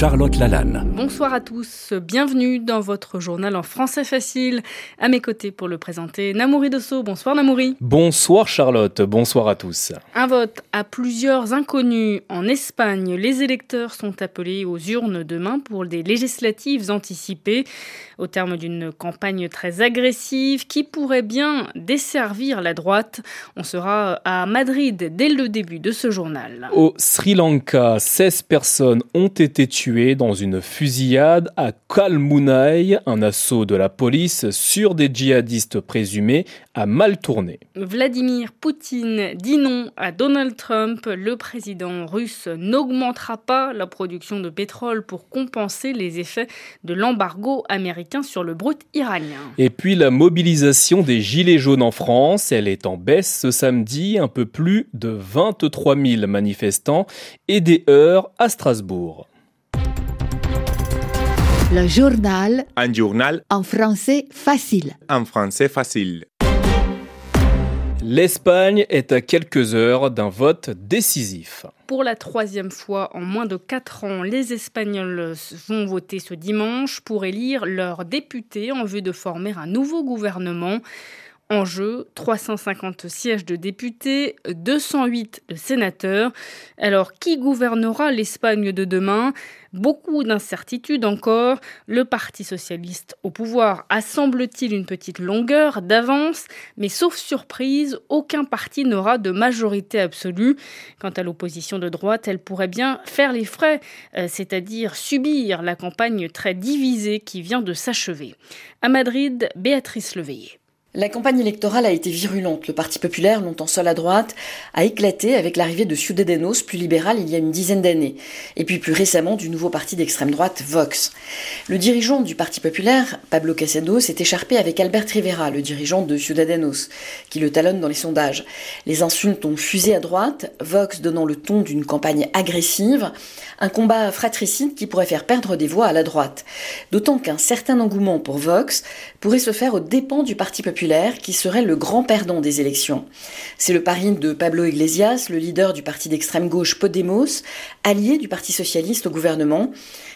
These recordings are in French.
Charlotte Lalanne. Bonsoir à tous, bienvenue dans votre journal en français facile. À mes côtés pour le présenter, Namouri Dosso. Bonsoir Namouri. Bonsoir Charlotte, bonsoir à tous. Un vote à plusieurs inconnus en Espagne. Les électeurs sont appelés aux urnes demain pour des législatives anticipées au terme d'une campagne très agressive qui pourrait bien desservir la droite. On sera à Madrid dès le début de ce journal. Au Sri Lanka, 16 personnes ont été tuées dans une fusillade à Kalmunai. Un assaut de la police sur des djihadistes présumés a mal tourné. Vladimir Poutine dit non à Donald Trump. Le président russe n'augmentera pas la production de pétrole pour compenser les effets de l'embargo américain sur le brut iranien. Et puis la mobilisation des Gilets jaunes en France, elle est en baisse ce samedi, un peu plus de 23 000 manifestants et des heures à Strasbourg. Le journal. Un journal. En français facile. En français facile. L'Espagne est à quelques heures d'un vote décisif. Pour la troisième fois en moins de quatre ans, les Espagnols vont voter ce dimanche pour élire leurs députés en vue de former un nouveau gouvernement. En jeu, 350 sièges de députés, 208 de sénateurs. Alors, qui gouvernera l'Espagne de demain? Beaucoup d'incertitudes encore. Le Parti socialiste au pouvoir a semble-t-il une petite longueur d'avance, mais sauf surprise, aucun parti n'aura de majorité absolue. Quant à l'opposition de droite, elle pourrait bien faire les frais, euh, c'est-à-dire subir la campagne très divisée qui vient de s'achever. À Madrid, Béatrice Leveillé. La campagne électorale a été virulente. Le Parti populaire, longtemps seul à droite, a éclaté avec l'arrivée de Ciudadanos, plus libéral il y a une dizaine d'années, et puis plus récemment du nouveau parti d'extrême droite, Vox. Le dirigeant du Parti populaire, Pablo Casado, s'est écharpé avec Albert Rivera, le dirigeant de Ciudadanos, qui le talonne dans les sondages. Les insultes ont fusé à droite, Vox donnant le ton d'une campagne agressive, un combat fratricide qui pourrait faire perdre des voix à la droite. D'autant qu'un certain engouement pour Vox pourrait se faire aux dépens du Parti populaire qui serait le grand perdant des élections. C'est le pari de Pablo Iglesias, le leader du parti d'extrême gauche Podemos, allié du Parti socialiste au gouvernement.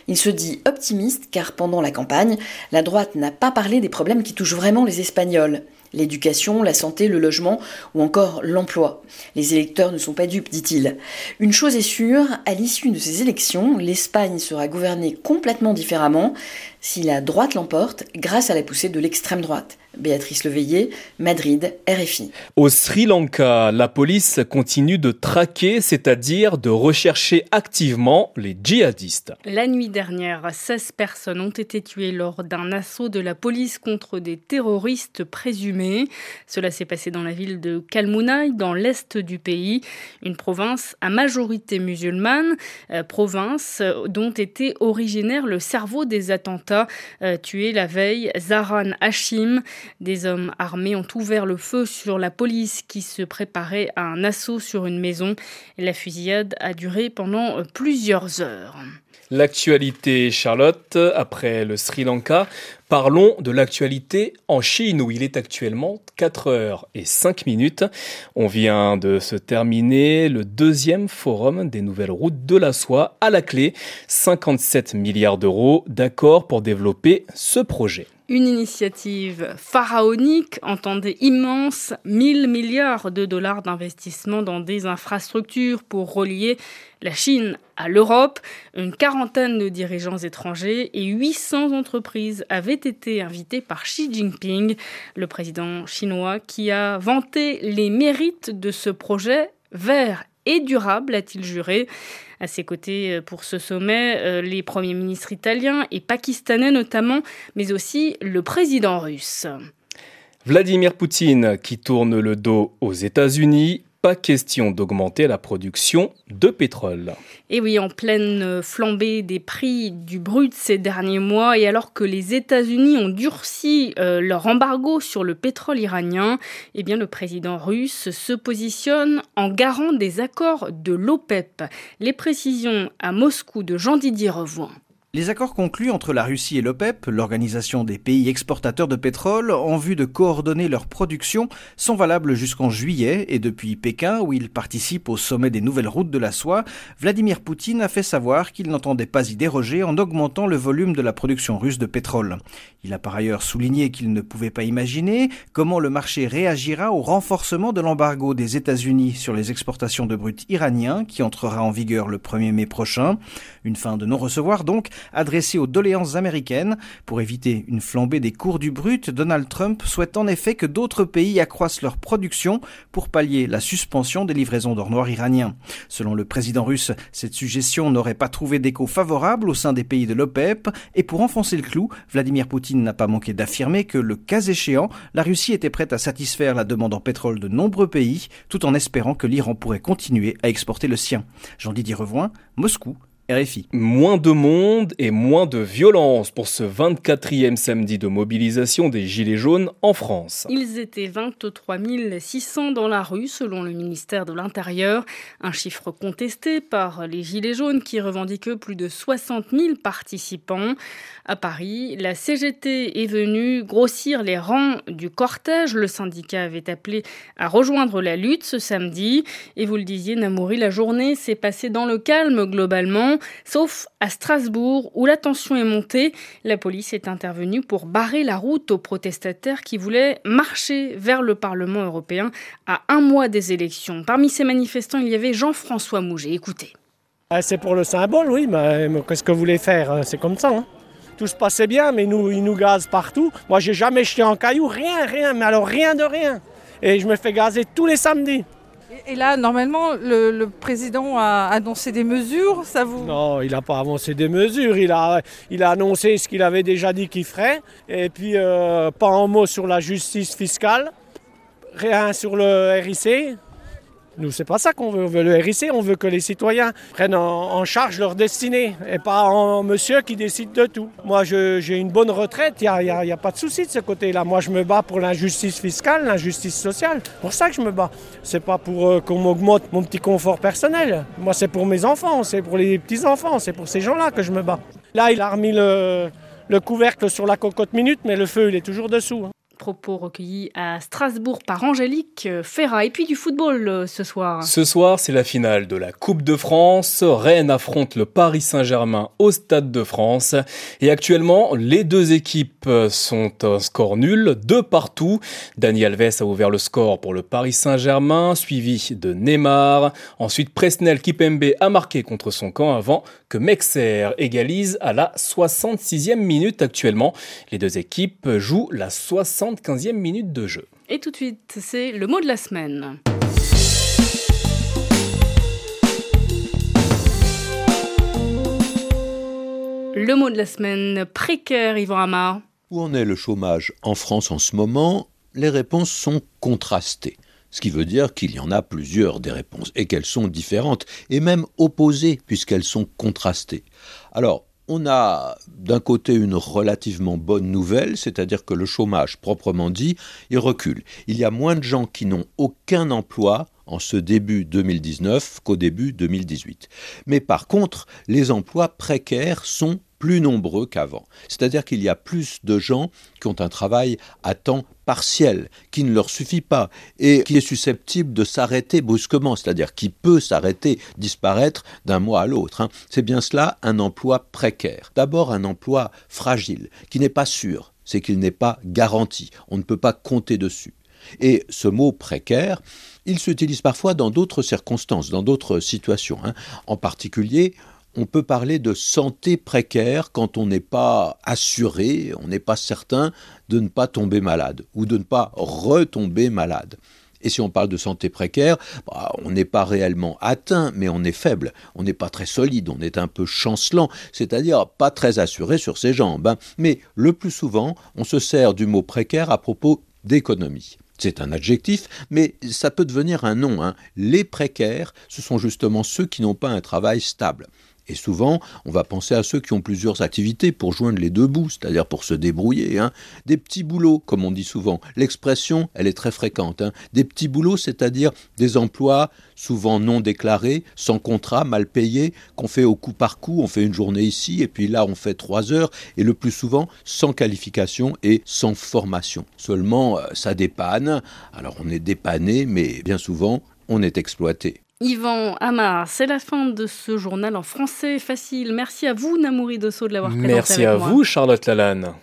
Il se dit optimiste car pendant la campagne, la droite n'a pas parlé des problèmes qui touchent vraiment les Espagnols l'éducation, la santé, le logement ou encore l'emploi. Les électeurs ne sont pas dupes, dit-il. Une chose est sûre, à l'issue de ces élections, l'Espagne sera gouvernée complètement différemment si la droite l'emporte grâce à la poussée de l'extrême droite. Béatrice Leveillé, Madrid, RFI. Au Sri Lanka, la police continue de traquer, c'est-à-dire de rechercher activement les djihadistes. La nuit dernière, 16 personnes ont été tuées lors d'un assaut de la police contre des terroristes présumés. Cela s'est passé dans la ville de Kalmunai, dans l'est du pays, une province à majorité musulmane, euh, province dont était originaire le cerveau des attentats euh, tués la veille, Zaran Hashim. Des hommes armés ont ouvert le feu sur la police qui se préparait à un assaut sur une maison. La fusillade a duré pendant plusieurs heures. L'actualité, Charlotte, après le Sri Lanka, parlons de l'actualité en Chine où il est actuellement 4 heures et 5 minutes. On vient de se terminer le deuxième forum des nouvelles routes de la soie à la clé. 57 milliards d'euros d'accord pour développer ce projet. Une initiative pharaonique, entendez immense, 1000 milliards de dollars d'investissement dans des infrastructures pour relier la Chine à l'Europe. Une quarantaine de dirigeants étrangers et 800 entreprises avaient été invités par Xi Jinping, le président chinois, qui a vanté les mérites de ce projet vert et durable, a-t-il juré. À ses côtés, euh, pour ce sommet, euh, les premiers ministres italiens et pakistanais notamment, mais aussi le président russe. Vladimir Poutine qui tourne le dos aux États-Unis pas question d'augmenter la production de pétrole. Et oui, en pleine flambée des prix du brut ces derniers mois, et alors que les États-Unis ont durci euh, leur embargo sur le pétrole iranien, eh bien le président russe se positionne en garant des accords de l'OPEP. Les précisions à Moscou de Jean-Didier Revoin. Les accords conclus entre la Russie et l'OPEP, l'organisation des pays exportateurs de pétrole, en vue de coordonner leur production, sont valables jusqu'en juillet et depuis Pékin, où il participe au sommet des nouvelles routes de la soie, Vladimir Poutine a fait savoir qu'il n'entendait pas y déroger en augmentant le volume de la production russe de pétrole. Il a par ailleurs souligné qu'il ne pouvait pas imaginer comment le marché réagira au renforcement de l'embargo des États-Unis sur les exportations de brut iraniens qui entrera en vigueur le 1er mai prochain. Une fin de non-recevoir donc adressée aux doléances américaines. Pour éviter une flambée des cours du brut, Donald Trump souhaite en effet que d'autres pays accroissent leur production pour pallier la suspension des livraisons d'or noir iraniens. Selon le président russe, cette suggestion n'aurait pas trouvé d'écho favorable au sein des pays de l'OPEP et pour enfoncer le clou, Vladimir Poutine n'a pas manqué d'affirmer que le cas échéant, la Russie était prête à satisfaire la demande en pétrole de nombreux pays tout en espérant que l'Iran pourrait continuer à exporter le sien. Jean-Didier Revoin, Moscou, RFI. Moins de monde et moins de violence pour ce 24e samedi de mobilisation des Gilets jaunes en France. Ils étaient 23 600 dans la rue selon le ministère de l'Intérieur, un chiffre contesté par les Gilets jaunes qui revendiquent plus de 60 000 participants. À Paris, la CGT est venue grossir les rangs du cortège. Le syndicat avait appelé à rejoindre la lutte ce samedi. Et vous le disiez, Namouri, la journée s'est passée dans le calme globalement sauf à Strasbourg où la tension est montée. La police est intervenue pour barrer la route aux protestataires qui voulaient marcher vers le Parlement européen à un mois des élections. Parmi ces manifestants, il y avait Jean-François Mouget. Écoutez. Ah, c'est pour le symbole, oui, mais qu'est-ce que vous voulez faire hein, C'est comme ça. Hein. tout se passait bien, mais nous, ils nous gazent partout. Moi, j'ai jamais jeté en caillou, rien, rien, mais alors rien de rien. Et je me fais gazer tous les samedis. Et là, normalement, le, président a annoncé des mesures, ça vous Non, il n'a pas annoncé des mesures. Il a, il a annoncé ce qu'il avait déjà dit qu'il ferait. Et puis, euh, pas un mot sur la justice fiscale, rien sur le RIC. Nous, c'est pas ça qu'on veut. On veut le RIC, on veut que les citoyens prennent en, charge leur destinée et pas un monsieur qui décide de tout. Moi, j'ai une bonne retraite, il n'y a, pas de souci de ce côté-là. Moi, je me bats pour l'injustice fiscale, l'injustice sociale. Pour ça que je me bats. C'est pas pour euh, qu'on m'augmente mon petit confort personnel. Moi, c'est pour mes enfants, c'est pour les petits-enfants, c'est pour ces gens-là que je me bats. Là, il a remis le, le couvercle sur la cocotte minute, mais le feu, il est toujours dessous. Hein. Propos recueillis à Strasbourg par Angélique Ferrat. Et puis du football euh, ce soir. Ce soir, c'est la finale de la Coupe de France. Rennes affronte le Paris Saint-Germain au Stade de France. Et actuellement, les deux équipes sont un score nul, deux partout. Dani Alves a ouvert le score pour le Paris Saint-Germain, suivi de Neymar. Ensuite, Presnel Kipembe a marqué contre son camp avant que Mexer égalise à la 66e minute actuellement. Les deux équipes jouent la 75e minute de jeu. Et tout de suite, c'est le mot de la semaine. Le mot de la semaine, précaire, Yvan Amar. Où en est le chômage en France en ce moment? Les réponses sont contrastées. Ce qui veut dire qu'il y en a plusieurs des réponses et qu'elles sont différentes et même opposées puisqu'elles sont contrastées. Alors, on a d'un côté une relativement bonne nouvelle, c'est-à-dire que le chômage proprement dit, il recule. Il y a moins de gens qui n'ont aucun emploi en ce début 2019 qu'au début 2018. Mais par contre, les emplois précaires sont plus nombreux qu'avant. C'est-à-dire qu'il y a plus de gens qui ont un travail à temps partiel, qui ne leur suffit pas, et qui est susceptible de s'arrêter brusquement, c'est-à-dire qui peut s'arrêter, disparaître d'un mois à l'autre. Hein. C'est bien cela un emploi précaire. D'abord un emploi fragile, qui n'est pas sûr, c'est qu'il n'est pas garanti, on ne peut pas compter dessus. Et ce mot précaire, il s'utilise parfois dans d'autres circonstances, dans d'autres situations. Hein. En particulier, on peut parler de santé précaire quand on n'est pas assuré, on n'est pas certain de ne pas tomber malade ou de ne pas retomber malade. Et si on parle de santé précaire, bah, on n'est pas réellement atteint, mais on est faible, on n'est pas très solide, on est un peu chancelant, c'est-à-dire pas très assuré sur ses jambes. Hein. Mais le plus souvent, on se sert du mot précaire à propos d'économie. C'est un adjectif, mais ça peut devenir un nom. Hein. Les précaires, ce sont justement ceux qui n'ont pas un travail stable. Et souvent, on va penser à ceux qui ont plusieurs activités pour joindre les deux bouts, c'est-à-dire pour se débrouiller. Hein. Des petits boulots, comme on dit souvent. L'expression, elle est très fréquente. Hein. Des petits boulots, c'est-à-dire des emplois souvent non déclarés, sans contrat, mal payés, qu'on fait au coup par coup. On fait une journée ici, et puis là, on fait trois heures, et le plus souvent, sans qualification et sans formation. Seulement, euh, ça dépanne. Alors, on est dépanné, mais bien souvent, on est exploité. Yvan Amar, c'est la fin de ce journal en français facile. Merci à vous, Namouri Dosso, de l'avoir présenté Merci à vous, Charlotte Lalanne.